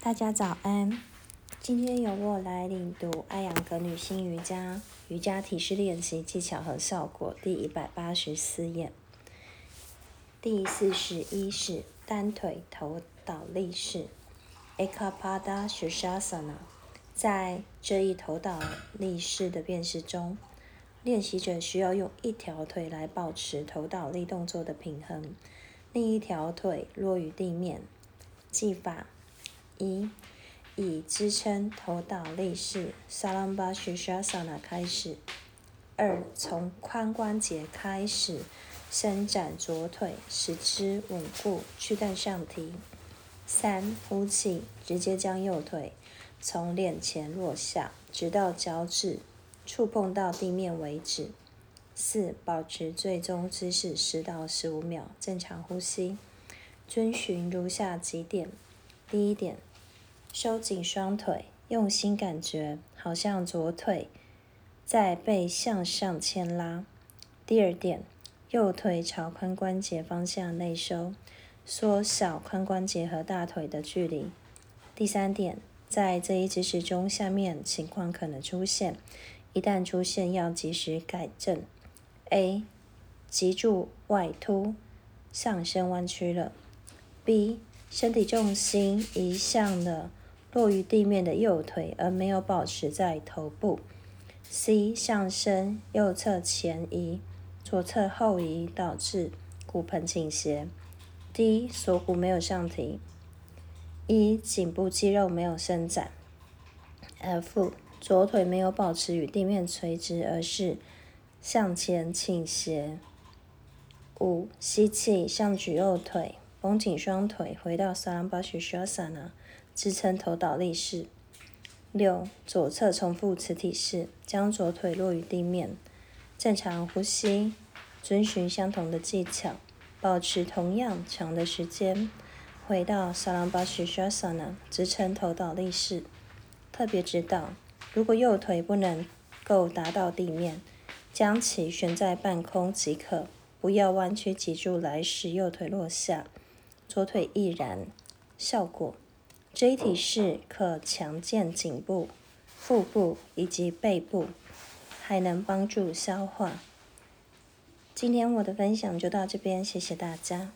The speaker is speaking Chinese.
大家早安，今天由我来领读艾扬格女性瑜伽瑜伽体式练习技巧和效果第一百八十四页，第四十一式单腿头倒立式 （Ekapada s h s h a s a n a。在这一头倒立式的变式中，练习者需要用一条腿来保持头倒立动作的平衡，另一条腿落于地面。技法。一、以支撑头倒立式 s a l a m b a s h a s a n a 开始。二、从髋关节开始伸展左腿，使之稳固，躯干上提。三、呼气，直接将右腿从脸前落下，直到脚趾触碰到地面为止。四、保持最终姿势十到十五秒，正常呼吸。遵循如下几点：第一点。收紧双腿，用心感觉，好像左腿在被向上牵拉。第二点，右腿朝髋关节方向内收，缩小髋关节和大腿的距离。第三点，在这一姿势中，下面情况可能出现，一旦出现，要及时改正。A. 脊柱外凸，上身弯曲了。B. 身体重心移向了。落于地面的右腿，而没有保持在头部。C 上身右侧前移，左侧后移，导致骨盆倾斜。D 锁骨没有上提。E 颈部肌肉没有伸展。F 左腿没有保持与地面垂直，而是向前倾斜。五吸气，向举右腿，绷紧双腿，回到萨拉巴许沙萨那。支撑头倒立式。六，左侧重复磁体式，将左腿落于地面，正常呼吸，遵循相同的技巧，保持同样长的时间，回到萨拉巴什沙萨那支撑头倒立式。特别指导：如果右腿不能够达到地面，将其悬在半空即可，不要弯曲脊柱来使右腿落下，左腿亦然。效果。这一体式可强健颈部、腹部以及背部，还能帮助消化。今天我的分享就到这边，谢谢大家。